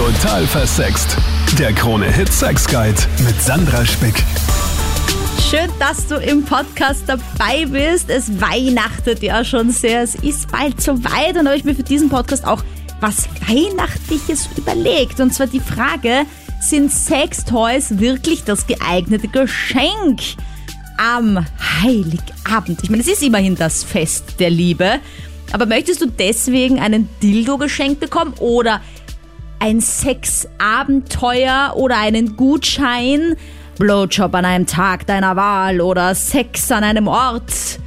Total versext. Der Krone-Hit Sex Guide mit Sandra Spick. Schön, dass du im Podcast dabei bist. Es weihnachtet ja schon sehr. Es ist bald soweit und habe ich mir für diesen Podcast auch was Weihnachtliches überlegt. Und zwar die Frage, sind Sextoys wirklich das geeignete Geschenk am Heiligabend? Ich meine, es ist immerhin das Fest der Liebe. Aber möchtest du deswegen einen Dildo geschenkt bekommen oder ein Sexabenteuer oder einen Gutschein? Blowjob an einem Tag deiner Wahl oder Sex an einem Ort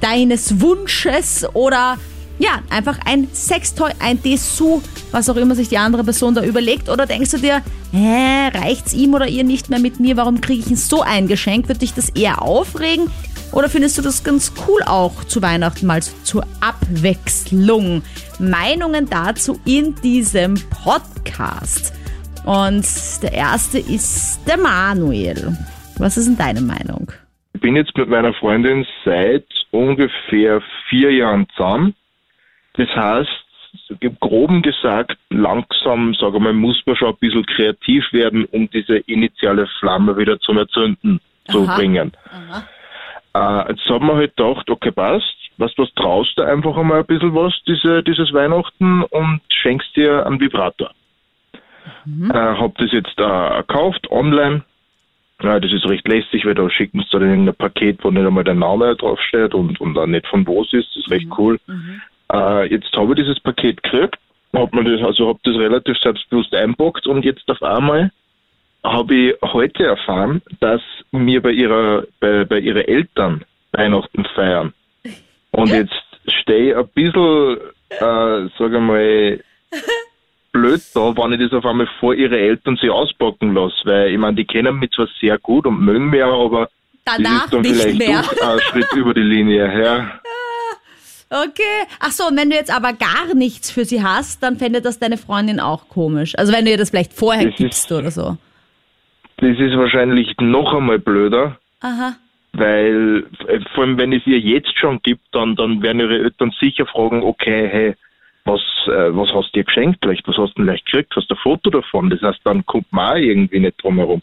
deines Wunsches oder ja, einfach ein Sextoy, ein Dessous, was auch immer sich die andere Person da überlegt. Oder denkst du dir, hä, reicht's ihm oder ihr nicht mehr mit mir? Warum kriege ich so ein Geschenk? Wird dich das eher aufregen? Oder findest du das ganz cool auch zu Weihnachten mal zur Abwechslung? Meinungen dazu in diesem Podcast. Und der erste ist der Manuel. Was ist denn deine Meinung? Ich bin jetzt mit meiner Freundin seit ungefähr vier Jahren zusammen. Das heißt, groben gesagt, langsam, sage mal, muss man schon ein bisschen kreativ werden, um diese initiale Flamme wieder zum Erzünden zu Aha. Äh, jetzt haben wir halt gedacht, okay, passt, weißt du was, traust du einfach einmal ein bisschen was, diese, dieses Weihnachten und schenkst dir einen Vibrator. Äh, hab das jetzt äh, gekauft, online. Ja, das ist recht lästig, weil da schicken sie dann irgendein Paket, wo nicht einmal der Name draufsteht und, und auch nicht von wo es ist. Das ist recht cool. Äh, jetzt habe ich dieses Paket gekriegt, hab mir das, also hab das relativ selbstbewusst einpackt und jetzt auf einmal habe ich heute erfahren, dass mir bei ihrer bei, bei ihren Eltern Weihnachten feiern. Und jetzt stehe ich ein bisschen, äh, sage ich mal, blöd da, wenn ich das auf einmal vor ihre Eltern sich auspacken lasse. Weil ich meine, die kennen mich zwar sehr gut und mögen mich auch, aber Danach das ist dann nicht vielleicht mehr. doch ein Schritt über die Linie. Ja. Okay. Ach so, und wenn du jetzt aber gar nichts für sie hast, dann fände das deine Freundin auch komisch. Also wenn du ihr das vielleicht vorher Das gibst oder so. Das ist wahrscheinlich noch einmal blöder. Aha. Weil, äh, vor allem, wenn es ihr jetzt schon gibt, dann, dann werden ihre Eltern sicher fragen, okay, hey, was, äh, was hast du dir geschenkt? Vielleicht, was hast du denn vielleicht gekriegt? Hast du ein Foto davon? Das heißt, dann kommt man auch irgendwie nicht drum herum.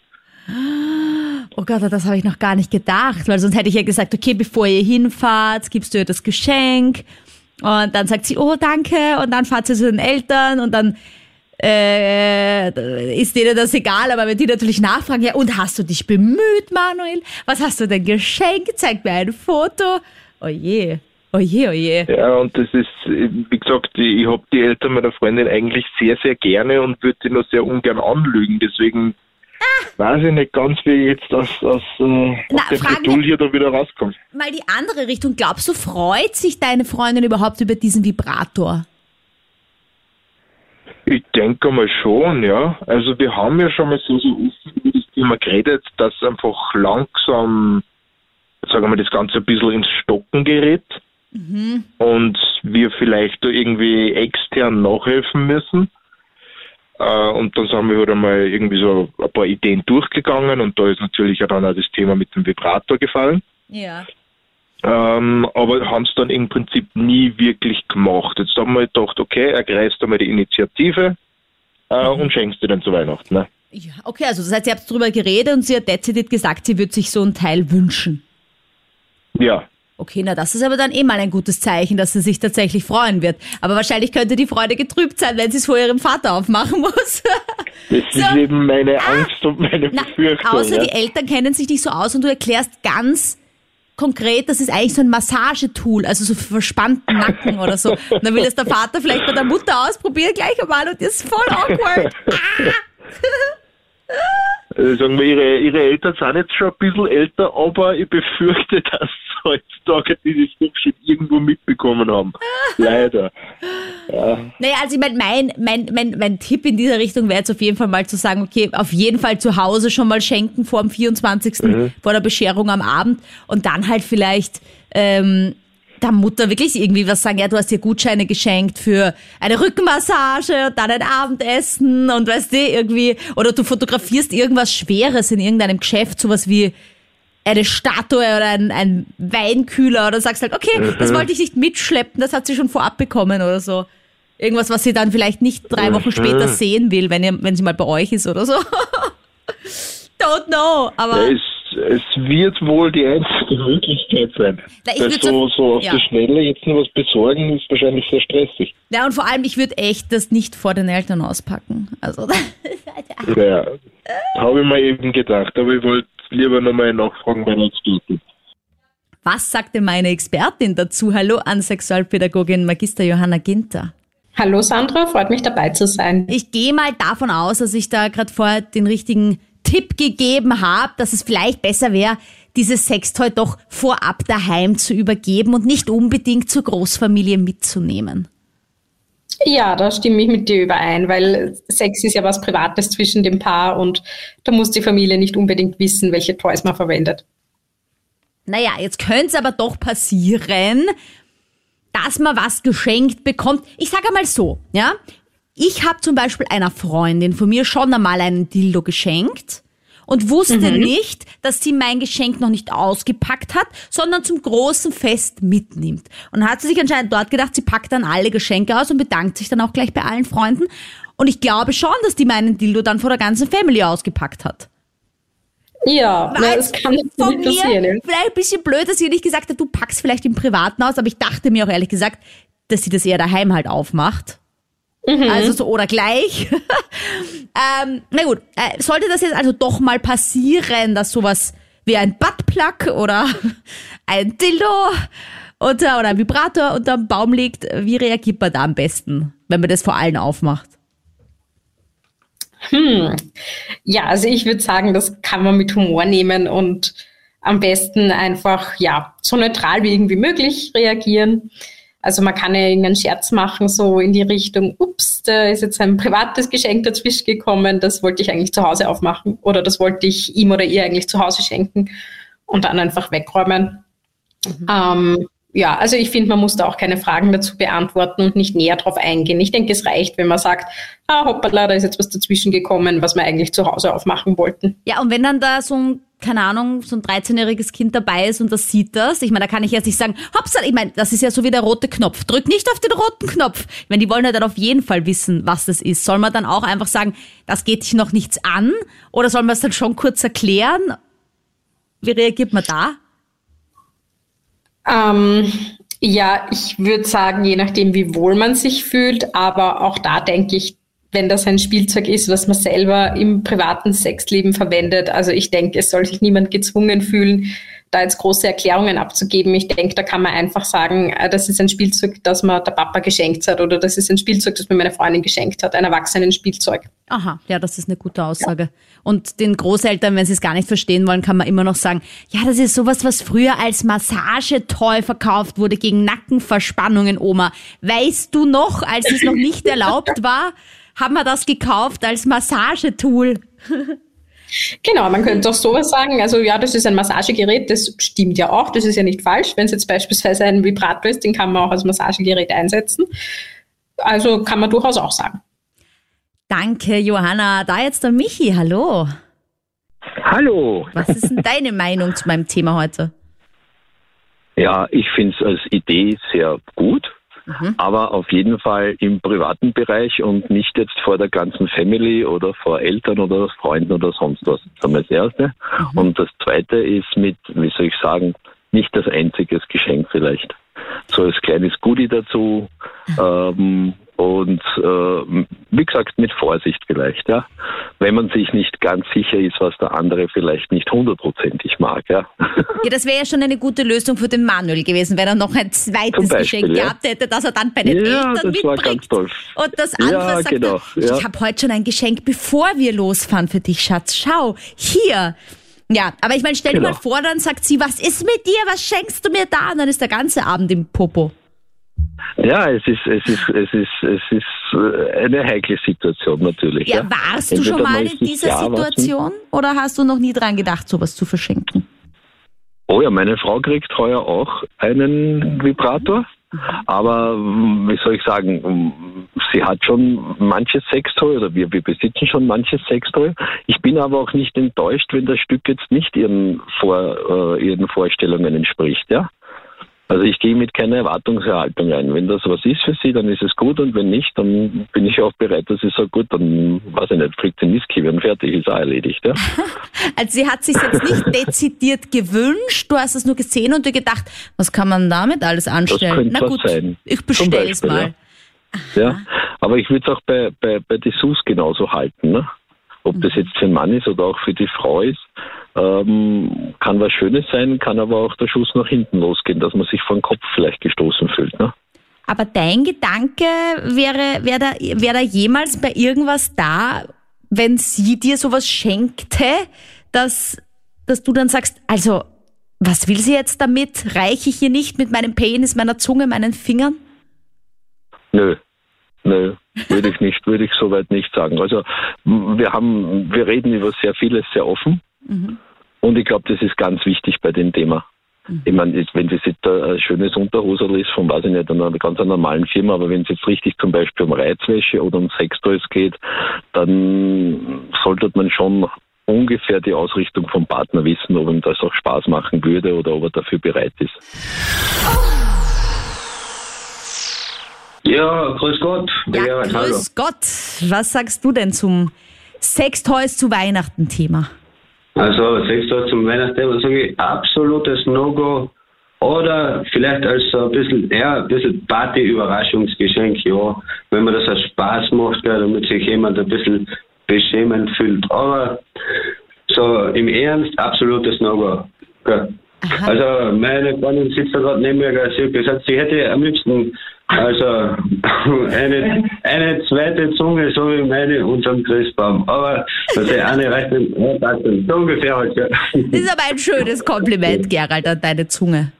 Oh Gott, das habe ich noch gar nicht gedacht, weil sonst hätte ich ja gesagt, okay, bevor ihr hinfahrt, gibst du ihr das Geschenk. Und dann sagt sie, oh danke, und dann fahrt sie zu den Eltern und dann äh, ist denen das egal, aber wenn die natürlich nachfragen, ja, und hast du dich bemüht, Manuel? Was hast du denn geschenkt? Zeig mir ein Foto. Oh je, oh je, oh je. Ja, und das ist, wie gesagt, ich, habe die Eltern meiner Freundin eigentlich sehr, sehr gerne und würde die nur sehr ungern anlügen. Deswegen weiß ich nicht ganz, wie jetzt aus, aus, äh, Na, dem Geduld hier da wieder rauskomme. Mal die andere Richtung. Glaubst du, freut sich deine Freundin überhaupt über diesen Vibrator? Ich denke mal schon, ja. Also wir haben ja schon mal so, so offen über das Thema geredet, dass einfach langsam, sagen wir mal, das Ganze ein bisschen ins Stocken gerät und wir vielleicht da irgendwie extern nachhelfen müssen. Äh, und dann sind wir halt einmal irgendwie so ein paar Ideen durchgegangen und da ist natürlich auch dann auch das Thema mit dem Vibrator gefallen. Ja. Ähm, aber haben es dann im Prinzip nie wirklich gemacht. Jetzt haben wir gedacht, okay, ergreifst einmal die Initiative äh, und schenkst dir dann zu Weihnachten. Ne? Ja, okay, also das heißt, ihr habt drüber geredet und sie hat dezidiert gesagt, sie würde sich so ein Teil wünschen. Ja, Okay, na das ist aber dann eh mal ein gutes Zeichen, dass sie sich tatsächlich freuen wird. Aber wahrscheinlich könnte die Freude getrübt sein, wenn sie es vor ihrem Vater aufmachen muss. das ist eben meine Angst und meine na, Befürchtung. außer ja. die Eltern kennen sich nicht so aus und du erklärst ganz konkret, das ist eigentlich so ein Massagetool, also so für verspannten Nacken oder so. Und dann will es der Vater vielleicht bei der Mutter ausprobieren gleich einmal und ist voll awkward. Also sagen wir, ihre, ihre Eltern sind jetzt schon ein bisschen älter, aber ich befürchte, dass sie heutzutage dieses schon irgendwo mitbekommen haben. Leider. Ja. Naja, also ich meine, mein, mein, mein, mein Tipp in dieser Richtung wäre jetzt auf jeden Fall mal zu sagen, okay, auf jeden Fall zu Hause schon mal schenken vor dem 24. vor der Bescherung am Abend und dann halt vielleicht ähm, der Mutter wirklich irgendwie was sagen, ja, du hast dir Gutscheine geschenkt für eine Rückenmassage und dann ein Abendessen und weißt du, irgendwie, oder du fotografierst irgendwas Schweres in irgendeinem Geschäft, sowas wie eine Statue oder ein, ein Weinkühler oder sagst halt, okay, das wollte ich nicht mitschleppen, das hat sie schon vorab bekommen oder so. Irgendwas, was sie dann vielleicht nicht drei Wochen später sehen will, wenn, ihr, wenn sie mal bei euch ist oder so. Don't know, aber. Ja, es, es wird wohl die einzige Möglichkeit sein. Na, ich Weil so, so- auf ja. die Schnelle jetzt noch was besorgen, ist wahrscheinlich sehr stressig. Ja, und vor allem, ich würde echt das nicht vor den Eltern auspacken. Also, Ja, habe ich mir eben gedacht, aber ich wollte lieber nochmal nachfragen, weil jetzt geht. was sagte meine Expertin dazu? Hallo an Sexualpädagogin Magister Johanna Ginter. Hallo Sandra, freut mich dabei zu sein. Ich gehe mal davon aus, dass ich da gerade vorher den richtigen Tipp gegeben habe, dass es vielleicht besser wäre, dieses Sextoy doch vorab daheim zu übergeben und nicht unbedingt zur Großfamilie mitzunehmen. Ja, da stimme ich mit dir überein, weil Sex ist ja was Privates zwischen dem Paar und da muss die Familie nicht unbedingt wissen, welche Toys man verwendet. Naja, jetzt könnte es aber doch passieren, dass man was geschenkt bekommt. Ich sage mal so, ja. Ich habe zum Beispiel einer Freundin von mir schon einmal einen Dildo geschenkt und wusste nicht, dass sie mein Geschenk noch nicht ausgepackt hat, sondern zum großen Fest mitnimmt. Und hat sie sich anscheinend dort gedacht, sie packt dann alle Geschenke aus und bedankt sich dann auch gleich bei allen Freunden. Und ich glaube schon, dass die meinen Dildo dann vor der ganzen Family ausgepackt hat. Ja, jetzt das kann von natürlich passieren. vielleicht ein bisschen blöd, dass sie nicht gesagt hat, du packst vielleicht im Privaten aus, aber ich dachte mir auch ehrlich gesagt, dass sie das eher daheim halt aufmacht. Also so oder gleich. ähm, na gut, äh, sollte das jetzt also doch mal passieren, dass sowas wie ein Buttplug oder ein Dildo unter, oder ein Vibrator unterm Baum liegt, wie reagiert man da am besten, wenn man das vor allen aufmacht? Ja, also ich würde sagen, das kann man mit Humor nehmen und am besten einfach, ja, so neutral wie irgendwie möglich reagieren. Also man kann ja irgendeinen Scherz machen, so in die Richtung, ups, da ist jetzt ein privates Geschenk dazwischen gekommen, das wollte ich eigentlich zu Hause aufmachen oder das wollte ich ihm oder ihr eigentlich zu Hause schenken und dann einfach wegräumen. Ähm, ja, also ich finde, man muss da auch keine Fragen dazu beantworten und nicht näher drauf eingehen. Ich denke, es reicht, wenn man sagt, ah, hoppala, da ist jetzt was dazwischen gekommen, was wir eigentlich zu Hause aufmachen wollten. Ja, und wenn dann da so ein, keine Ahnung, so ein 13-jähriges Kind dabei ist und das sieht das, ich meine, da kann ich jetzt nicht sagen, hoppsa, ich meine, das ist ja so wie der rote Knopf. Drück nicht auf den roten Knopf. Ich meine, die wollen ja dann auf jeden Fall wissen, was das ist. Soll man dann auch einfach sagen, das geht dich noch nichts an? Oder soll man es dann schon kurz erklären? Wie reagiert man da? Ähm, ja, ich würde sagen, je nachdem, wie wohl man sich fühlt, aber auch da denke ich, wenn das ein Spielzeug ist, was man selber im privaten Sexleben verwendet, also ich denke, es soll sich niemand gezwungen fühlen, da jetzt große Erklärungen abzugeben. Ich denke, da kann man einfach sagen, äh, das ist ein Spielzeug, das mir der Papa geschenkt hat oder das ist ein Spielzeug, das mir meine Freundin geschenkt hat, ein Erwachsenen-Spielzeug. Aha, ja, das ist eine gute Aussage. Und den Großeltern, wenn sie es gar nicht verstehen wollen, kann man immer noch sagen, ja, das ist sowas, was früher als Massagetoy verkauft wurde gegen Nackenverspannungen, Oma. Weißt du noch, als es noch nicht erlaubt war, haben wir das gekauft als Massagetool. Genau, man könnte auch sowas sagen. Also ja, das ist ein Massagegerät, das stimmt ja auch, das ist ja nicht falsch. Wenn es jetzt beispielsweise ein Vibrator ist, den kann man auch als Massagegerät einsetzen. Also kann man durchaus auch sagen. Danke, Johanna. Da jetzt der Michi, hallo. Hallo. Was ist denn deine Meinung zu meinem Thema heute? Ja, ich finde es als Idee sehr gut, aber auf jeden Fall im privaten Bereich und nicht jetzt vor der ganzen Family oder vor Eltern oder Freunden oder sonst was. Das ist das Erste. Und das Zweite ist mit, wie soll ich sagen, nicht das einziges Geschenk vielleicht. So als kleines Goodie dazu. Ähm, und äh, wie gesagt, mit Vorsicht vielleicht, ja. Wenn man sich nicht ganz sicher ist, was der andere vielleicht nicht hundertprozentig mag, ja. Ja, das wäre ja schon eine gute Lösung für den Manuel gewesen, wenn er noch ein zweites Beispiel, Geschenk ja. gehabt hätte, das er dann bei den Ja, Eltern das war mitbringt. ganz toll. Und das andere Ja, sagt genau, ja. ich habe heute schon ein Geschenk, bevor wir losfahren für dich, Schatz. Schau, hier. Ja, aber ich meine, stell dir Genau. mal vor, dann sagt sie, was ist mit dir, was schenkst du mir da? Und dann ist der ganze Abend im Popo. Ja, es ist, es ist, es ist, es ist äh, eine heikle Situation natürlich. Ja, Ja, warst du Entweder schon mal in dieser was- Situation oder hast du noch nie dran gedacht, sowas zu verschenken? Oh ja, meine Frau kriegt heuer auch einen Vibrator. Aber mm, wie soll ich sagen, mm, sie hat schon manches Sextoy oder wir, wir besitzen schon manches Sextoy. Ich bin aber auch nicht enttäuscht, wenn das Stück jetzt nicht ihren, Vor, äh, ihren Vorstellungen entspricht. Ja? Also ich gehe mit keiner Erwartungshaltung rein. Wenn das was ist für sie, dann ist es gut und wenn nicht, dann bin ich auch bereit, dass sie sagt, gut, dann weiß ich nicht, fliegt sie Whisky und fertig, ist auch erledigt. Ja? also sie hat sich jetzt nicht dezidiert gewünscht, du hast es nur gesehen und du gedacht, was kann man damit alles anstellen? Das Na gut, sein. ich bestelle es mal. Ja. ja. aber ich würde es auch bei, bei, bei Dessous genauso halten. Ne? Ob das mhm. jetzt für den Mann ist oder auch für die Frau ist. Ähm, kann was Schönes sein, kann aber auch der Schuss nach hinten losgehen, dass man sich vor den Kopf vielleicht gestoßen fühlt. Ne? Aber dein Gedanke wäre, wäre da, wäre da jemals bei irgendwas da, wenn sie dir sowas schenkte, dass, dass du dann sagst, also, was will sie jetzt damit? Reiche ich ihr nicht mit meinem Penis, meiner Zunge, meinen Fingern? Nö. Nö, würde ich nicht, würde ich soweit nicht sagen. Also wir haben, wir reden über sehr vieles sehr offen. Mhm. Und ich glaube, das ist ganz wichtig bei dem Thema. Mhm. Ich meine, wenn das jetzt ein schönes Unterhosel ist von, weiß ich nicht, einer ganz normalen Firma, aber wenn es jetzt richtig zum Beispiel um Reizwäsche oder um Sextoys geht, dann sollte man schon ungefähr die Ausrichtung vom Partner wissen, ob ihm das auch Spaß machen würde oder ob er dafür bereit ist. Ja, grüß Gott. Ja, ja grüß hallo. Gott. Was sagst du denn zum Sextoys zu Weihnachten Thema? Also Sextoys zum Weihnachtsthema sage ich absolutes No-Go. Oder vielleicht als ein bisschen, ja, ein bisschen Party-Überraschungsgeschenk, ja. Wenn man das als Spaß macht, ja, damit sich jemand ein bisschen beschämend fühlt. Aber so im Ernst absolutes No-Go. Ja. Also meine Freundin sitzt da gerade neben mir, sie hat gesagt, sie hätte am liebsten also eine, eine zweite Zunge, so wie meine unterm Christbaum. Aber das ist eine reicht nicht, so ungefähr halt. Ja. Das ist aber ein schönes Kompliment, Gerald, an deine Zunge.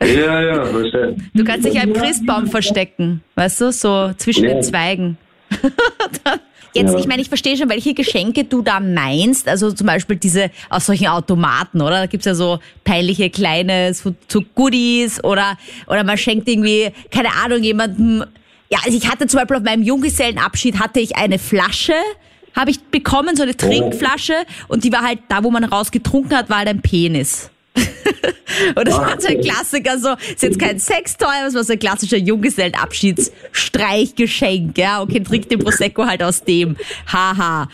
Ja, ja, denn? Du kannst dich am Christbaum verstecken, weißt du, so zwischen ja. den Zweigen. Jetzt, ja. ich meine, ich verstehe schon, welche Geschenke du da meinst. Also zum Beispiel diese aus solchen Automaten, oder? Da gibt's ja so peinliche kleine so, so Goodies oder, oder man schenkt irgendwie, keine Ahnung, jemandem. Ja, also ich hatte zum Beispiel auf meinem Junggesellenabschied hatte ich eine Flasche, habe ich bekommen, so eine Trinkflasche, und die war halt da, wo man rausgetrunken hat, war halt ein Penis. Und das war so ein Klassiker, so, ist jetzt kein Sextoy, aber es war so ein klassischer Junggesellenabschiedsstreichgeschenk, ja, okay, trink den Prosecco halt aus dem, haha.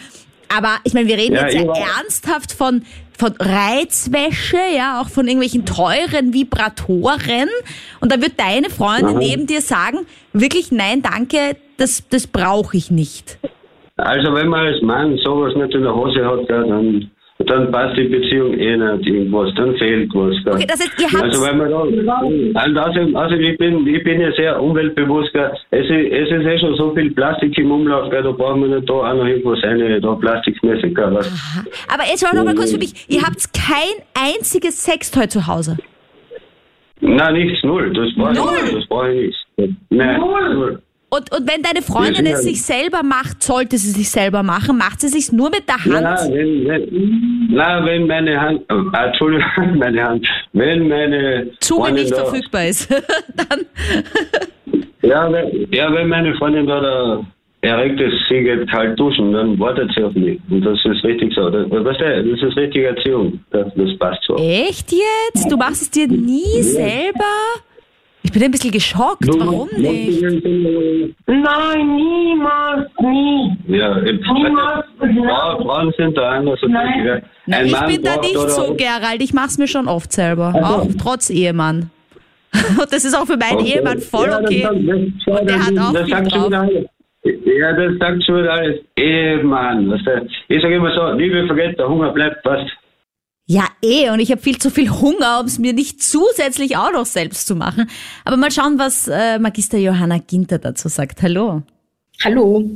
Aber ich meine, wir reden ja, jetzt ja ernsthaft von, von Reizwäsche, ja, auch von irgendwelchen teuren Vibratoren. Und da wird deine Freundin neben dir sagen, wirklich nein, danke, das, das brauche ich nicht. Also wenn man als Mann sowas nicht in der Hose hat, dann dann passt die Beziehung eh nicht irgendwas, dann fehlt was. Gell? Okay, das heißt, ihr habt also wenn man da, also, also ich bin ich bin ja sehr umweltbewusst, gell? Es, ist, es ist eh schon so viel Plastik im Umlauf, gell? da brauchen wir nicht da auch noch irgendwas rein, da plastikmäßig. Gell? Aber jetzt schau noch mal kurz für mich, ihr habt kein einziges Sextoy zu Hause? Nein, nichts, null, das brauche ich, das brauche ich nicht. Nein, null. null. Und, und wenn deine Freundin es sich selber macht, sollte sie sich selber machen, macht sie sich nur mit der Hand? Ja, wenn, wenn, na, wenn meine Hand, äh, Entschuldigung, meine Hand, wenn meine Zunge Freundin nicht da, verfügbar ist, dann. ja, wenn, ja, wenn meine Freundin da, da erregt ist, sie geht kalt duschen, dann wartet sie auf mich. Und das ist richtig so. Das, weißt du, das ist richtige Erziehung. Das, das passt so. Echt jetzt? Du machst es dir nie ja. selber? Ich bin ein bisschen geschockt. Du, Warum nicht? Nein, niemals, nie. Ja, niemals. Frau, Frauen sind da so. Nein. Nein, ich bin da nicht so, Gerald. Ich mache es mir schon oft selber. Also. Auch trotz Ehemann. Und das ist auch für meinen okay. Ehemann voll okay. Ja, das, das, Und der hat auch viel drauf. Ja, das sagt schon alles. Ehemann. Ich sage immer so, Liebe vergeht, der Hunger bleibt fast. Ja, eh, und ich habe viel zu viel Hunger, um es mir nicht zusätzlich auch noch selbst zu machen. Aber mal schauen, was äh, Magister Johanna Ginter dazu sagt. Hallo. Hallo.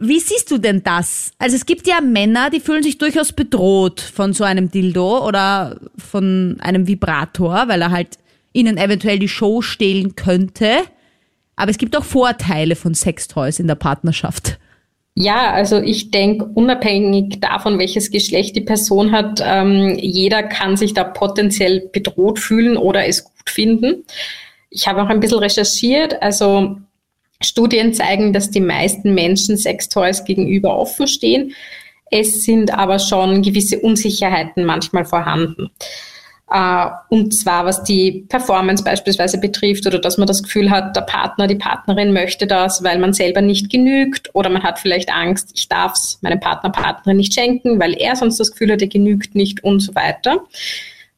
Wie siehst du denn das? Also es gibt ja Männer, die fühlen sich durchaus bedroht von so einem Dildo oder von einem Vibrator, weil er halt ihnen eventuell die Show stehlen könnte. Aber es gibt auch Vorteile von Sextoys in der Partnerschaft. Ja, also ich denke, unabhängig davon, welches Geschlecht die Person hat, ähm, jeder kann sich da potenziell bedroht fühlen oder es gut finden. Ich habe auch ein bisschen recherchiert. Also Studien zeigen, dass die meisten Menschen Sextoys gegenüber offen stehen. Es sind aber schon gewisse Unsicherheiten manchmal vorhanden. Äh, und zwar was die Performance beispielsweise betrifft oder dass man das Gefühl hat, der Partner, die Partnerin möchte das, weil man selber nicht genügt oder man hat vielleicht Angst, ich darf es meinem Partner, Partnerin nicht schenken, weil er sonst das Gefühl hat, er genügt nicht und so weiter.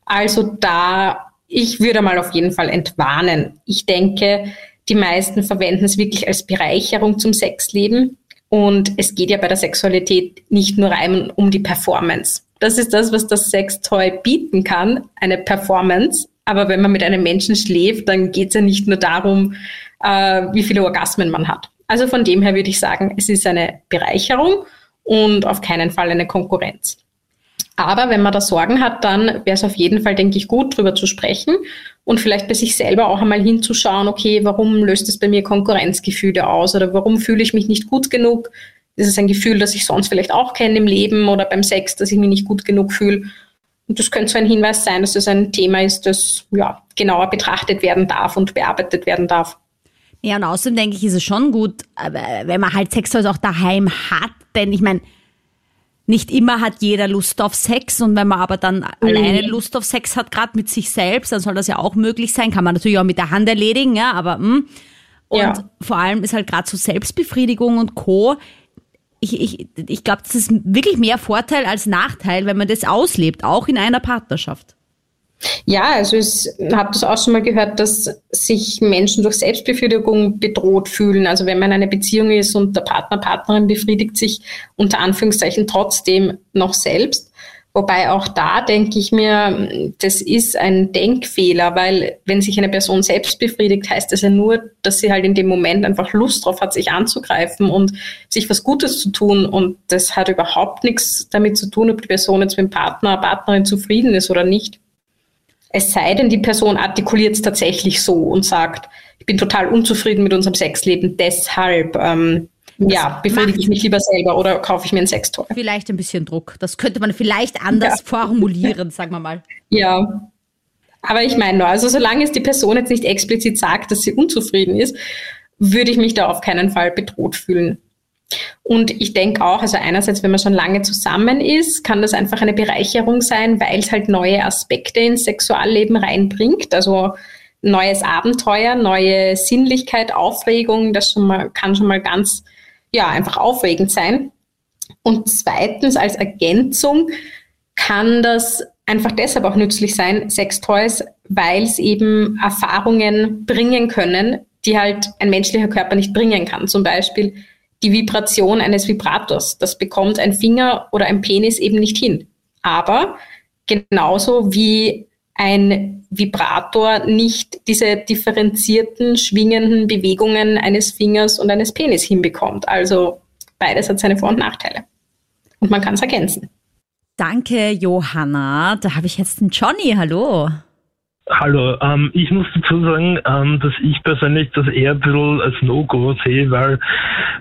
Also da, ich würde mal auf jeden Fall entwarnen. Ich denke, die meisten verwenden es wirklich als Bereicherung zum Sexleben. Und es geht ja bei der Sexualität nicht nur rein um die Performance. Das ist das, was das Sextoy bieten kann, eine Performance. Aber wenn man mit einem Menschen schläft, dann geht es ja nicht nur darum, äh, wie viele Orgasmen man hat. Also von dem her würde ich sagen, es ist eine Bereicherung und auf keinen Fall eine Konkurrenz. Aber wenn man da Sorgen hat, dann wäre es auf jeden Fall, denke ich, gut, darüber zu sprechen und vielleicht bei sich selber auch einmal hinzuschauen, okay, warum löst es bei mir Konkurrenzgefühle aus oder warum fühle ich mich nicht gut genug? Das ist ein Gefühl, das ich sonst vielleicht auch kenne im Leben oder beim Sex, dass ich mich nicht gut genug fühle. Und das könnte so ein Hinweis sein, dass das ein Thema ist, das ja, genauer betrachtet werden darf und bearbeitet werden darf. Ja, und außerdem denke ich, ist es schon gut, wenn man halt Sex auch daheim hat, denn ich meine, nicht immer hat jeder Lust auf Sex und wenn man aber dann mhm. alleine Lust auf Sex hat, gerade mit sich selbst, dann soll das ja auch möglich sein. Kann man natürlich auch mit der Hand erledigen, ja, aber mh. Hm. und ja. vor allem ist halt gerade so Selbstbefriedigung und Co. Ich, ich, ich glaube, das ist wirklich mehr Vorteil als Nachteil, wenn man das auslebt, auch in einer Partnerschaft. Ja, also ich habe das auch schon mal gehört, dass sich Menschen durch Selbstbefriedigung bedroht fühlen. Also wenn man in einer Beziehung ist und der Partner, Partnerin befriedigt sich unter Anführungszeichen trotzdem noch selbst. Wobei auch da denke ich mir, das ist ein Denkfehler, weil wenn sich eine Person selbst befriedigt, heißt das ja nur, dass sie halt in dem Moment einfach Lust drauf hat, sich anzugreifen und sich was Gutes zu tun. Und das hat überhaupt nichts damit zu tun, ob die Person jetzt mit dem Partner, Partnerin zufrieden ist oder nicht. Es sei denn, die Person artikuliert es tatsächlich so und sagt, ich bin total unzufrieden mit unserem Sexleben, deshalb ähm, ja, befriedige ich mich lieber selber oder kaufe ich mir ein Sextoy. Vielleicht ein bisschen Druck. Das könnte man vielleicht anders ja. formulieren, sagen wir mal. Ja. Aber ich meine nur, also solange es die Person jetzt nicht explizit sagt, dass sie unzufrieden ist, würde ich mich da auf keinen Fall bedroht fühlen. Und ich denke auch, also einerseits, wenn man schon lange zusammen ist, kann das einfach eine Bereicherung sein, weil es halt neue Aspekte ins Sexualleben reinbringt. Also neues Abenteuer, neue Sinnlichkeit, Aufregung, das schon mal, kann schon mal ganz, ja, einfach aufregend sein. Und zweitens, als Ergänzung kann das einfach deshalb auch nützlich sein, Sextoys, weil es eben Erfahrungen bringen können, die halt ein menschlicher Körper nicht bringen kann. Zum Beispiel die Vibration eines Vibrators. Das bekommt ein Finger oder ein Penis eben nicht hin. Aber genauso wie ein Vibrator nicht diese differenzierten, schwingenden Bewegungen eines Fingers und eines Penis hinbekommt. Also beides hat seine Vor- und Nachteile. Und man kann es ergänzen. Danke, Johanna. Da habe ich jetzt einen Johnny. Hallo. Hallo, ähm, ich muss dazu sagen, ähm, dass ich persönlich das eher ein bisschen als No-Go sehe, weil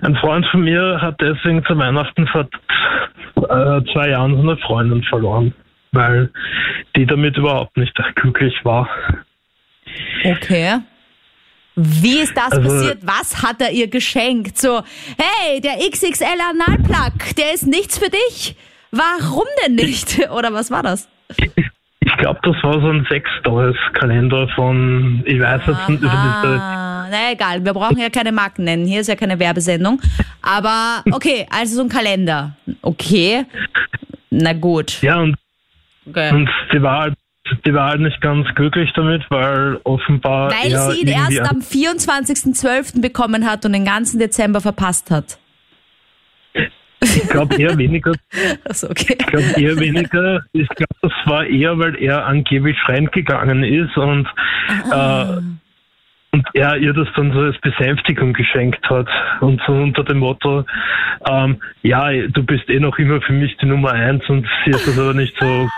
ein Freund von mir hat deswegen zu Weihnachten vor äh, zwei Jahren seine Freundin verloren, weil die damit überhaupt nicht glücklich war. Okay. Wie ist das also, passiert? Was hat er ihr geschenkt? So, hey, der XXL Analplug, der ist nichts für dich. Warum denn nicht? Oder was war das? Ich glaube, das war so ein Sechstages-Kalender von, ich weiß jetzt nicht, über Na egal, wir brauchen ja keine Marken nennen. Hier ist ja keine Werbesendung. Aber okay, also so ein Kalender. Okay. Na gut. Ja, und, okay. und die war halt die war halt nicht ganz glücklich damit, weil offenbar. Weil sie ihn erst am 24.12. bekommen hat und den ganzen Dezember verpasst hat. Ich glaube eher weniger. Also okay. Ich glaube eher weniger. Ich glaube, das war eher, weil er angeblich fremdgegangen ist und, ah. äh, und er ihr das dann so als Besänftigung geschenkt hat. Und so unter dem Motto, ähm, ja, du bist eh noch immer für mich die Nummer eins und sie ist aber nicht so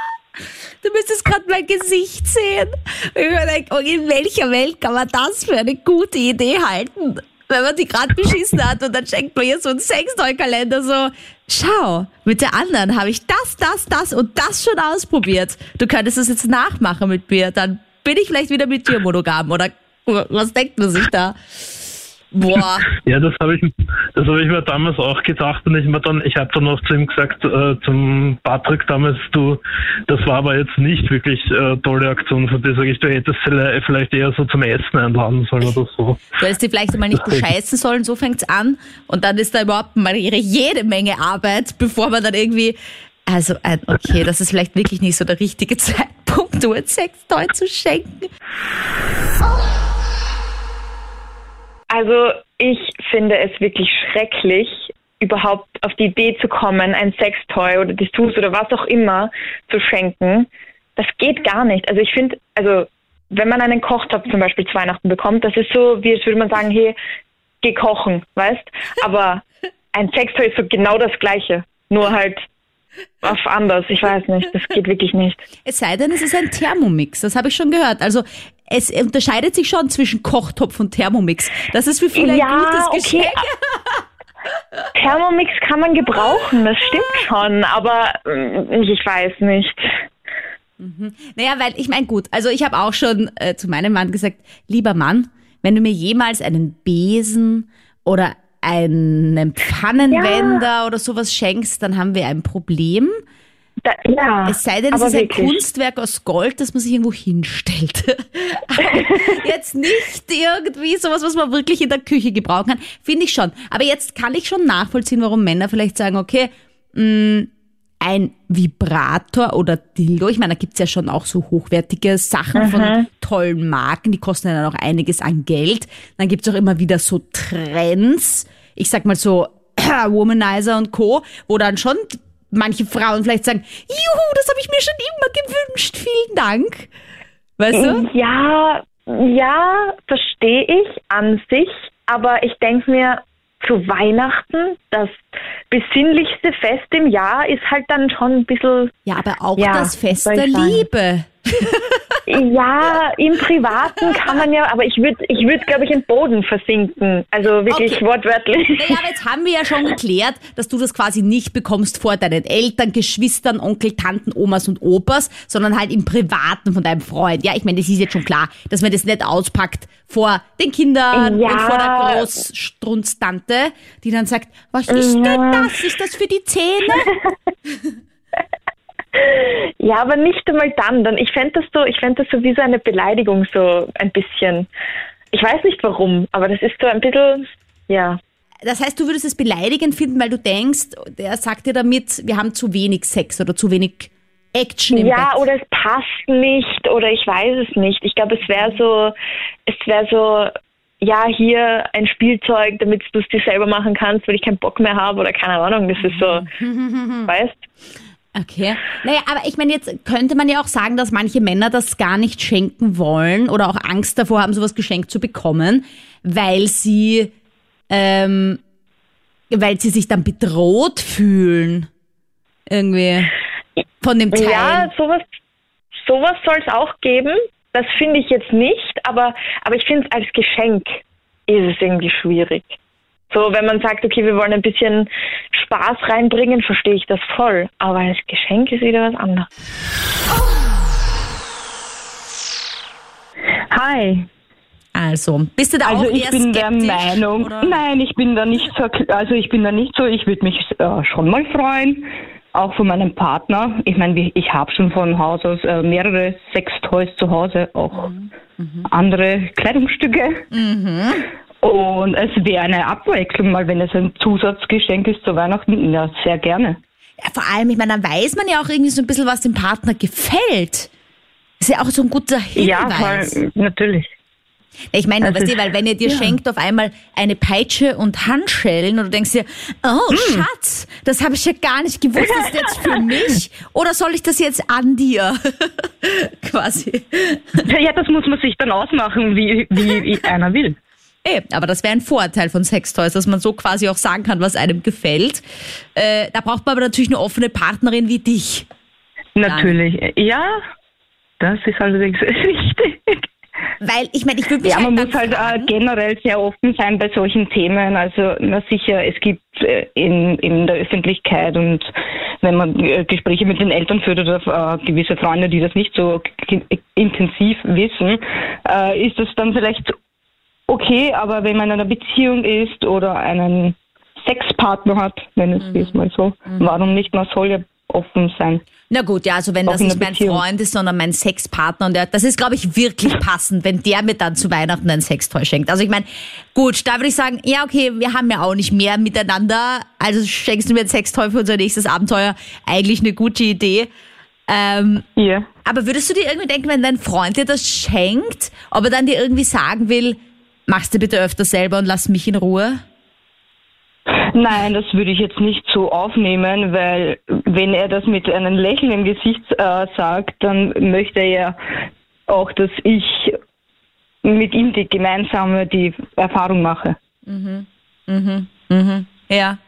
Du müsstest gerade mein Gesicht sehen. Ich denke, oh, in welcher Welt kann man das für eine gute Idee halten? wenn man die gerade beschissen hat und dann schenkt man ihr so einen Sextoy-Kalender so, schau, mit der anderen habe ich das, das, das und das schon ausprobiert. Du könntest es jetzt nachmachen mit mir, dann bin ich vielleicht wieder mit dir monogam oder was denkt man sich da? Boah. Ja, das habe ich, das habe ich mir damals auch gedacht und ich mir dann, ich habe dann auch zu ihm gesagt, äh, zum Patrick damals, du, das war aber jetzt nicht wirklich äh, tolle Aktion von dir, sag ich, du hättest sie vielleicht eher so zum Essen einladen sollen oder so. Du hättest die vielleicht einmal nicht bescheißen sollen, so fängt's an und dann ist da überhaupt mal jede Menge Arbeit, bevor man dann irgendwie also, äh, okay, das ist vielleicht wirklich nicht so der richtige Zeitpunkt, um ein Sextoy zu schenken. Also ich finde es wirklich schrecklich, überhaupt auf die Idee zu kommen, ein Sextoy oder Dessous oder was auch immer zu schenken. Das geht gar nicht. Also ich finde, also wenn man einen Kochtopf zum Beispiel zu Weihnachten bekommt, das ist so, wie als würde man sagen, hey, geh kochen, weißt? Aber ein Sextoy ist so genau das Gleiche, nur halt auf anders. Ich weiß nicht, das geht wirklich nicht. Es sei denn, es ist ein Thermomix, das habe ich schon gehört. Also es unterscheidet sich schon zwischen Kochtopf und Thermomix. Das ist für viele ja, ein gutes Geschenk. Okay. Thermomix kann man gebrauchen, das stimmt schon, aber mm, ich weiß nicht. Mhm. Naja, weil ich meine, gut, also ich habe auch schon äh, zu meinem Mann gesagt, lieber Mann, wenn du mir jemals einen Besen oder einen Pfannenwender ja. oder sowas schenkst, dann haben wir ein Problem. Da, ja, es sei denn, es ist wirklich. ein Kunstwerk aus Gold, das man sich irgendwo hinstellt. jetzt nicht irgendwie sowas, was man wirklich in der Küche gebrauchen kann. Finde ich schon. Aber jetzt kann ich schon nachvollziehen, warum Männer vielleicht sagen, okay, mh, mm, ein Vibrator oder Dildo, ich meine, da gibt's ja schon auch so hochwertige Sachen mhm. von tollen Marken, die kosten ja dann auch einiges an Geld. Dann gibt's auch immer wieder so Trends, ich sag mal so Womanizer und Co., wo dann schon manche Frauen vielleicht sagen, juhu, das habe ich mir schon immer gewünscht, vielen Dank. Weißt du? Ja, ja, verstehe ich an sich, aber ich denke mir, zu Weihnachten, das besinnlichste Fest im Jahr, ist halt dann schon ein bisschen. Ja, aber auch ja, das Fest der Liebe. Ja, im Privaten kann man ja, aber ich würde, ich würde, glaube ich, im Boden versinken. Also wirklich okay. wortwörtlich. Naja, aber jetzt haben wir ja schon geklärt, dass du das quasi nicht bekommst vor deinen Eltern, Geschwistern, Onkel, Tanten, Omas und Opas, sondern halt im Privaten von deinem Freund. Ja, ich meine, das ist jetzt schon klar, dass man das nicht auspackt vor den Kindern ja. und vor der Großstrunztante, die dann sagt, was ist denn das? Ist das für die Zähne? Ja, aber nicht einmal dann. dann ich fände das so, ich fände das so wie so eine Beleidigung, so ein bisschen. Ich weiß nicht warum, aber das ist so ein bisschen, ja. Das heißt, du würdest es beleidigend finden, weil du denkst, der sagt dir damit, wir haben zu wenig Sex oder zu wenig Action im Ja, Bett. oder es passt nicht oder ich weiß es nicht. Ich glaube, es wäre so, es wäre so, ja, hier ein Spielzeug, damit du es dir selber machen kannst, weil ich keinen Bock mehr habe oder keine Ahnung. Das ist so, weißt Okay. Naja, aber ich meine, jetzt könnte man ja auch sagen, dass manche Männer das gar nicht schenken wollen oder auch Angst davor haben, sowas geschenkt zu bekommen, weil sie, ähm, weil sie sich dann bedroht fühlen. Irgendwie. Von dem Teil. Ja, sowas, sowas soll es auch geben. Das finde ich jetzt nicht, aber, aber ich finde es als Geschenk ist es irgendwie schwierig. So, wenn man sagt, okay, wir wollen ein bisschen Spaß reinbringen, verstehe ich das voll. Aber als Geschenk ist wieder was anderes. Hi. Also, bist du da also auch ich bin der Meinung, oder? nein, ich bin da nicht so, also ich bin da nicht so, ich würde mich äh, schon mal freuen, auch von meinem Partner. Ich meine, ich habe schon von Haus aus äh, mehrere Sextoys zu Hause, auch mhm. Mhm. andere Kleidungsstücke. Mhm. Und es wäre eine Abwechslung, mal wenn es ein Zusatzgeschenk ist zu Weihnachten, ja, sehr gerne. Ja, vor allem, ich meine, dann weiß man ja auch irgendwie so ein bisschen, was dem Partner gefällt. Ist ja auch so ein guter Hinweis. Ja, voll, natürlich. Ich meine, also, weißt du, weil wenn ihr dir ja. schenkt auf einmal eine Peitsche und Handschellen und du denkst dir, oh hm. Schatz, das habe ich ja gar nicht gewusst, das ist jetzt für mich oder soll ich das jetzt an dir? Quasi. Ja, das muss man sich dann ausmachen, wie, wie einer will. Ey, eh, aber das wäre ein Vorteil von Sextoys, dass man so quasi auch sagen kann, was einem gefällt. Äh, da braucht man aber natürlich eine offene Partnerin wie dich. Natürlich. Dann. Ja, das ist allerdings richtig. Weil ich meine, ich würde mich Ja, halt man muss halt äh, generell sehr offen sein bei solchen Themen. Also na sicher, es gibt äh, in, in der Öffentlichkeit und wenn man äh, Gespräche mit den Eltern führt oder äh, gewisse Freunde, die das nicht so intensiv wissen, äh, ist es dann vielleicht okay, aber wenn man in einer Beziehung ist oder einen Sexpartner hat, nennen wir es mal so, warum nicht? Man soll ja offen sein. Na gut, ja, also wenn Auch das nicht mein Beziehung. Freund ist, sondern mein Sexpartner und der, das ist, glaube ich, wirklich passend, wenn der mir dann zu Weihnachten ein Sextoy schenkt. Also ich meine, gut, da würde ich sagen, ja, okay, wir haben ja auch nicht mehr miteinander, also schenkst du mir ein Sextoy für unser nächstes Abenteuer, eigentlich eine gute Idee. Ähm, Ja. aber würdest du dir irgendwie denken, wenn dein Freund dir das schenkt, ob er dann dir irgendwie sagen will, machst du bitte öfter selber und lass mich in Ruhe? Nein, das würde ich jetzt nicht so aufnehmen, weil wenn er das mit einem Lächeln im Gesicht äh, sagt, dann möchte er ja auch, dass ich mit ihm die gemeinsame die Erfahrung mache. Mhm. Mhm. Ja.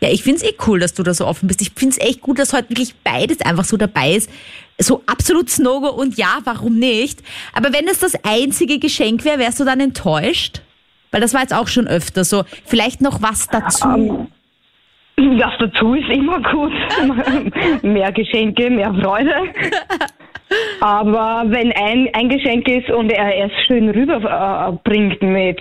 Ja, ich find's eh cool, dass du da so offen bist. Ich find's echt gut, dass heute wirklich beides einfach so dabei ist. So absolut No-Go und ja, warum nicht? Aber wenn es das einzige Geschenk wäre, wärst du dann enttäuscht? Weil das war jetzt auch schon öfter so. Vielleicht noch was dazu. Was dazu ist immer gut. mehr Geschenke, mehr Freude. Aber wenn ein, ein Geschenk ist und er es schön rüberbringt mit,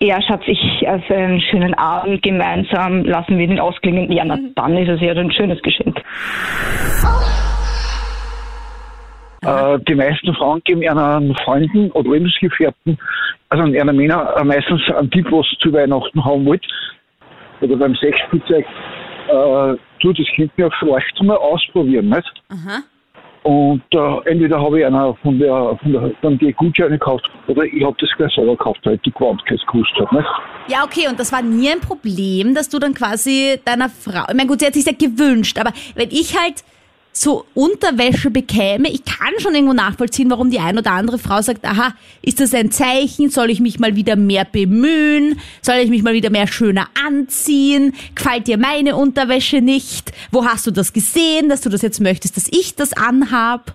ja, Schatz, ich, also einen schönen Abend gemeinsam, lassen wir den ausklingen, ja, na, dann ist es ja ein schönes Geschenk. Äh, die meisten Frauen geben ihren Freunden oder Lebensgefährten, also an ihren Männer, äh, meistens einen Tipp, was sie zu Weihnachten haben wollt. Oder beim Sexspielzeug, äh, du, das könnt ihr vielleicht mal ausprobieren, nicht? Und äh, entweder habe ich einer von der, von der, dann die Gutscheine gekauft oder ich habe das gleich selber gekauft, weil die Quantität gekostet hat, nicht? Ja, okay, und das war nie ein Problem, dass du dann quasi deiner Frau, ich meine, gut, sie hat sich ja gewünscht, aber wenn ich halt so Unterwäsche bekäme, ich kann schon irgendwo nachvollziehen, warum die ein oder andere Frau sagt, aha, ist das ein Zeichen? Soll ich mich mal wieder mehr bemühen? Soll ich mich mal wieder mehr schöner anziehen? Gefällt dir meine Unterwäsche nicht? Wo hast du das gesehen, dass du das jetzt möchtest, dass ich das anhab?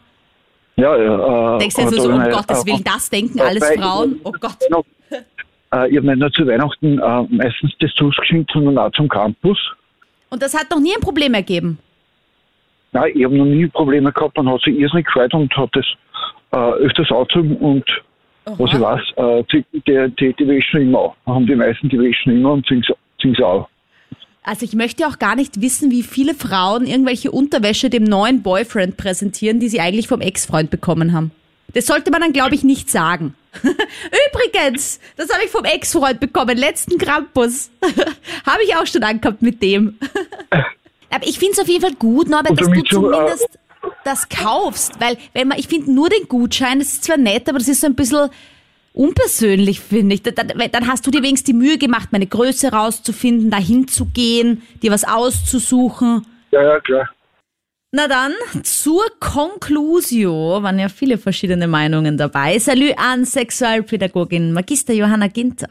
Ja, ja. Äh, Denkst du jetzt aber nur so, da um meine- Gottes Willen, das denken alles Frauen? Oh Gott. Äh, ich habe nicht nur zu Weihnachten äh, meistens das zugeschenkt, sondern auch zum Campus. Und das hat noch nie ein Problem ergeben. Nein, ich habe noch nie Probleme gehabt, man hat sich irrsinnig gefreut und hat das äh, öfters angezogen und was ich weiß, äh, die, die, die, die wäschen immer. Haben die meisten, die wäschen immer und ziehen sie auch. Also ich möchte auch gar nicht wissen, wie viele Frauen irgendwelche Unterwäsche dem neuen Boyfriend präsentieren, die sie eigentlich vom Ex-Freund bekommen haben. Das sollte man dann, glaube ich, nicht sagen. Übrigens, das habe ich vom Ex-Freund bekommen, letzten Krampus. habe ich auch schon angehabt mit dem. Aber ich finde es auf jeden Fall gut, Norbert, Und dass du äh, zumindest das kaufst, weil wenn man, ich finde nur den Gutschein, das ist zwar nett, aber das ist so ein bisschen unpersönlich, finde ich. Dann, dann dann hast du dir wenigstens die Mühe gemacht, meine Größe rauszufinden, dahin zu gehen, dir was auszusuchen. Ja, ja, klar. Na dann, zur Conclusio waren ja viele verschiedene Meinungen dabei. Salü an Sexualpädagogin Magister Johanna Ginter.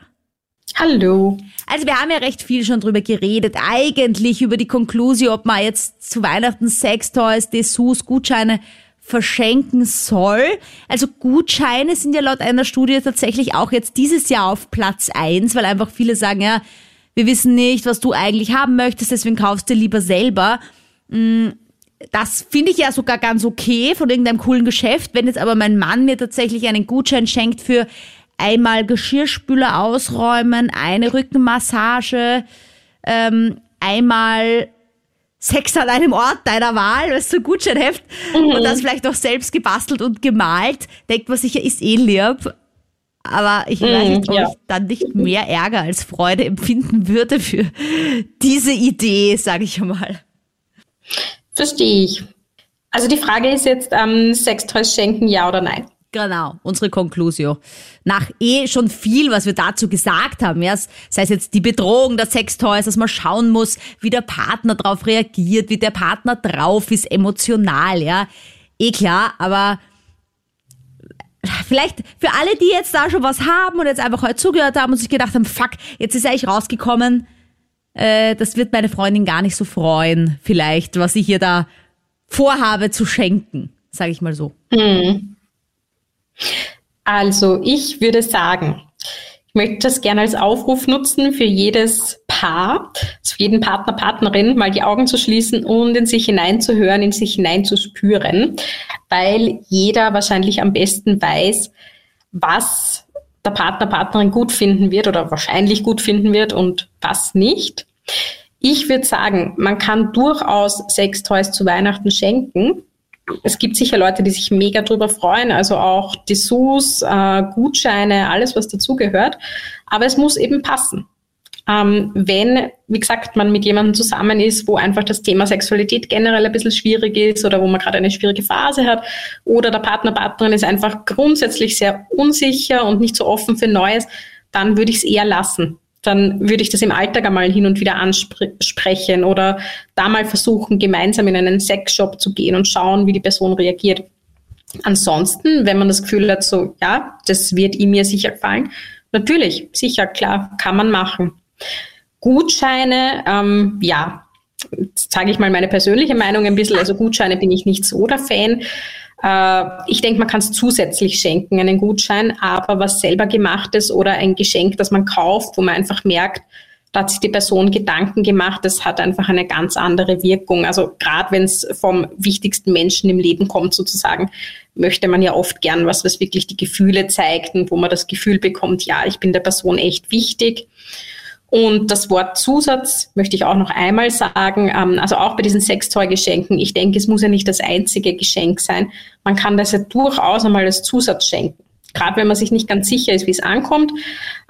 Hallo. Also wir haben ja recht viel schon drüber geredet, eigentlich über die Conclusio, ob man jetzt zu Weihnachten Sextoys, Dessous, Gutscheine verschenken soll. Also Gutscheine sind ja laut einer Studie tatsächlich auch jetzt dieses Jahr auf Platz eins, weil einfach viele sagen, ja, wir wissen nicht, was du eigentlich haben möchtest, deswegen kaufst du lieber selber. Mm, Das finde ich ja sogar ganz okay von irgendeinem coolen Geschäft. Wenn jetzt aber mein Mann mir tatsächlich einen Gutschein schenkt für einmal Geschirrspüler ausräumen, eine Rückenmassage, ähm, einmal Sex an einem Ort deiner Wahl, weißt du, Gutscheinheft und das vielleicht auch selbst gebastelt und gemalt, denkt man sich ja, ist eh lieb. Aber ich weiß Mhm, nicht, ob ja. ich dann nicht mehr Ärger als Freude empfinden würde für diese Idee, sage ich mal. Verstehe ich. Also die Frage ist jetzt, ähm, Sextoys schenken, ja oder nein? Genau, unsere Conclusio. Nach eh schon viel, was wir dazu gesagt haben, ja, sei es jetzt die Bedrohung der Sextoys, dass man schauen muss, wie der Partner drauf reagiert, wie der Partner drauf ist, emotional, ja. Eh klar, aber vielleicht für alle, die jetzt da schon was haben und jetzt einfach heute zugehört haben und sich gedacht haben, fuck, jetzt ist eigentlich rausgekommen, äh, das wird meine Freundin gar nicht so freuen, vielleicht, was ich ihr da vorhabe zu schenken, sage ich mal so. Hm. Also ich würde sagen, ich möchte das gerne als Aufruf nutzen für jedes Paar, also für jeden Partner, Partnerin, mal die Augen zu schließen und in sich hineinzuhören, in sich hineinzuspüren, weil jeder wahrscheinlich am besten weiß, was der Partner, Partnerin gut finden wird oder wahrscheinlich gut finden wird und was nicht. Ich würde sagen, man kann durchaus Sextoys zu Weihnachten schenken. Es gibt sicher Leute, die sich mega drüber freuen, also auch Dessous, äh, Gutscheine, alles, was dazugehört. Aber es muss eben passen. Ähm, wenn, wie gesagt, man mit jemandem zusammen ist, wo einfach das Thema Sexualität generell ein bisschen schwierig ist oder wo man gerade eine schwierige Phase hat oder der Partner, Partnerin ist einfach grundsätzlich sehr unsicher und nicht so offen für Neues, dann würde ich es eher lassen. Dann würde ich das im Alltag einmal hin und wieder ansprechen oder da mal versuchen, gemeinsam in einen Sexshop zu gehen und schauen, wie die Person reagiert. Ansonsten, wenn man das Gefühl hat, so, ja, das wird ihm mir sicher gefallen, natürlich, sicher, klar, kann man machen. Gutscheine, ähm, ja, sage ich mal meine persönliche Meinung ein bisschen. Also Gutscheine bin ich nicht so der Fan. Äh, ich denke, man kann es zusätzlich schenken, einen Gutschein, aber was selber gemachtes oder ein Geschenk, das man kauft, wo man einfach merkt, da hat sich die Person Gedanken gemacht, das hat einfach eine ganz andere Wirkung. Also gerade wenn es vom wichtigsten Menschen im Leben kommt, sozusagen, möchte man ja oft gern was, was wirklich die Gefühle zeigt und wo man das Gefühl bekommt, ja, ich bin der Person echt wichtig. Und das Wort Zusatz möchte ich auch noch einmal sagen, ähm, also auch bei diesen Sextoy-Geschenken, ich denke, es muss ja nicht das einzige Geschenk sein. Man kann das ja durchaus einmal als Zusatz schenken. Gerade wenn man sich nicht ganz sicher ist, wie es ankommt,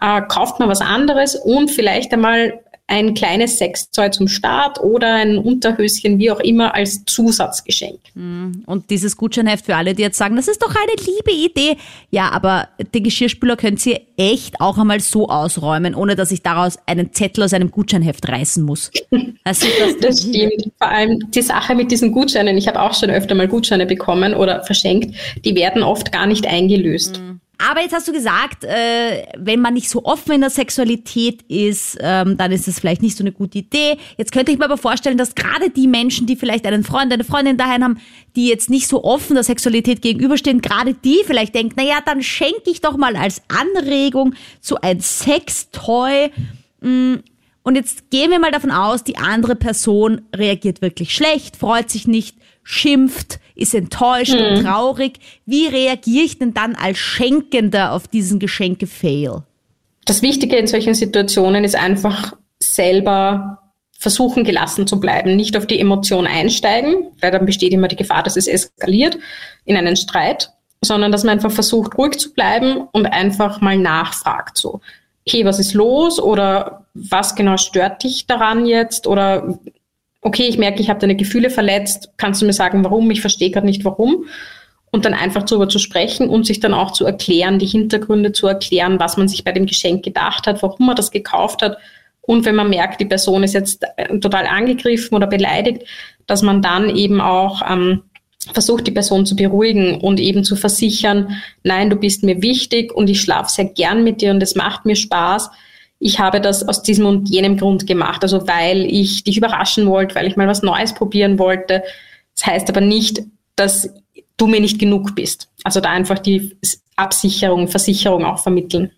äh, kauft man was anderes und vielleicht einmal ein kleines Sexzeug zum Start oder ein Unterhöschen, wie auch immer, als Zusatzgeschenk. Hm. Und dieses Gutscheinheft für alle, die jetzt sagen, das ist doch eine liebe Idee. Ja, aber den Geschirrspüler könnt ihr echt auch einmal so ausräumen, ohne dass ich daraus einen Zettel aus einem Gutscheinheft reißen muss. Also, das, das stimmt. Vor allem die Sache mit diesen Gutscheinen, ich habe auch schon öfter mal Gutscheine bekommen oder verschenkt, die werden oft gar nicht eingelöst. Mhm. Aber jetzt hast du gesagt, äh, wenn man nicht so offen in der Sexualität ist, ähm, dann ist das vielleicht nicht so eine gute Idee. Jetzt könnte ich mir aber vorstellen, dass gerade die Menschen, die vielleicht einen Freund, eine Freundin daheim haben, die jetzt nicht so offen der Sexualität gegenüberstehen, gerade die vielleicht denken, naja, dann schenke ich doch mal als Anregung so ein Sextoy. Mm, und jetzt gehen wir mal davon aus, die andere Person reagiert wirklich schlecht, freut sich nicht, schimpft, ist enttäuscht mhm. und traurig. Wie reagiere ich denn dann als Schenkender auf diesen Geschenke-Fail? Das Wichtige in solchen Situationen ist einfach selber versuchen, gelassen zu bleiben, nicht auf die Emotion einsteigen, weil dann besteht immer die Gefahr, dass es eskaliert in einen Streit, sondern dass man einfach versucht, ruhig zu bleiben und einfach mal nachfragt, so, hey, was ist los oder was genau stört dich daran jetzt oder okay, ich merke, ich habe deine Gefühle verletzt, kannst du mir sagen, warum? Ich verstehe gerade nicht, warum. Und dann einfach darüber zu sprechen und sich dann auch zu erklären, die Hintergründe zu erklären, was man sich bei dem Geschenk gedacht hat, warum man das gekauft hat. Und wenn man merkt, die Person ist jetzt äh, total angegriffen oder beleidigt, dass man dann eben auch ähm, versucht, die Person zu beruhigen und eben zu versichern, nein, du bist mir wichtig und ich schlafe sehr gern mit dir und es macht mir Spaß ich habe das aus diesem und jenem Grund gemacht. Also weil ich dich überraschen wollte, weil ich mal was Neues probieren wollte. Das heißt aber nicht, dass du mir nicht genug bist. Also da einfach die Absicherung, Versicherung auch vermitteln.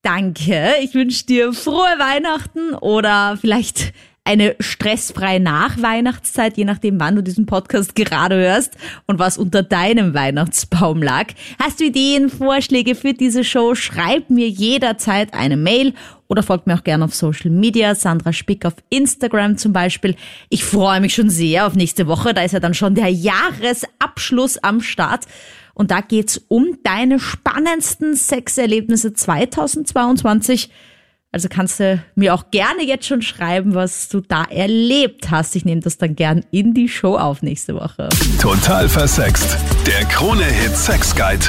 Danke. Ich wünsche dir frohe Weihnachten oder vielleicht eine stressfreie Nachweihnachtszeit, je nachdem, wann du diesen Podcast gerade hörst und was unter deinem Weihnachtsbaum lag. Hast du Ideen, Vorschläge für diese Show? Schreib mir jederzeit eine Mail oder folgt mir auch gerne auf Social Media, Sandra Spick auf Instagram zum Beispiel. Ich freue mich schon sehr auf nächste Woche, da ist ja dann schon der Jahresabschluss am Start. Und da geht's um deine spannendsten Sexerlebnisse 2022. Also kannst du mir auch gerne jetzt schon schreiben, was du da erlebt hast. Ich nehme das dann gern in die Show auf nächste Woche. Total versext. Der Krone-Hit Sex Guide.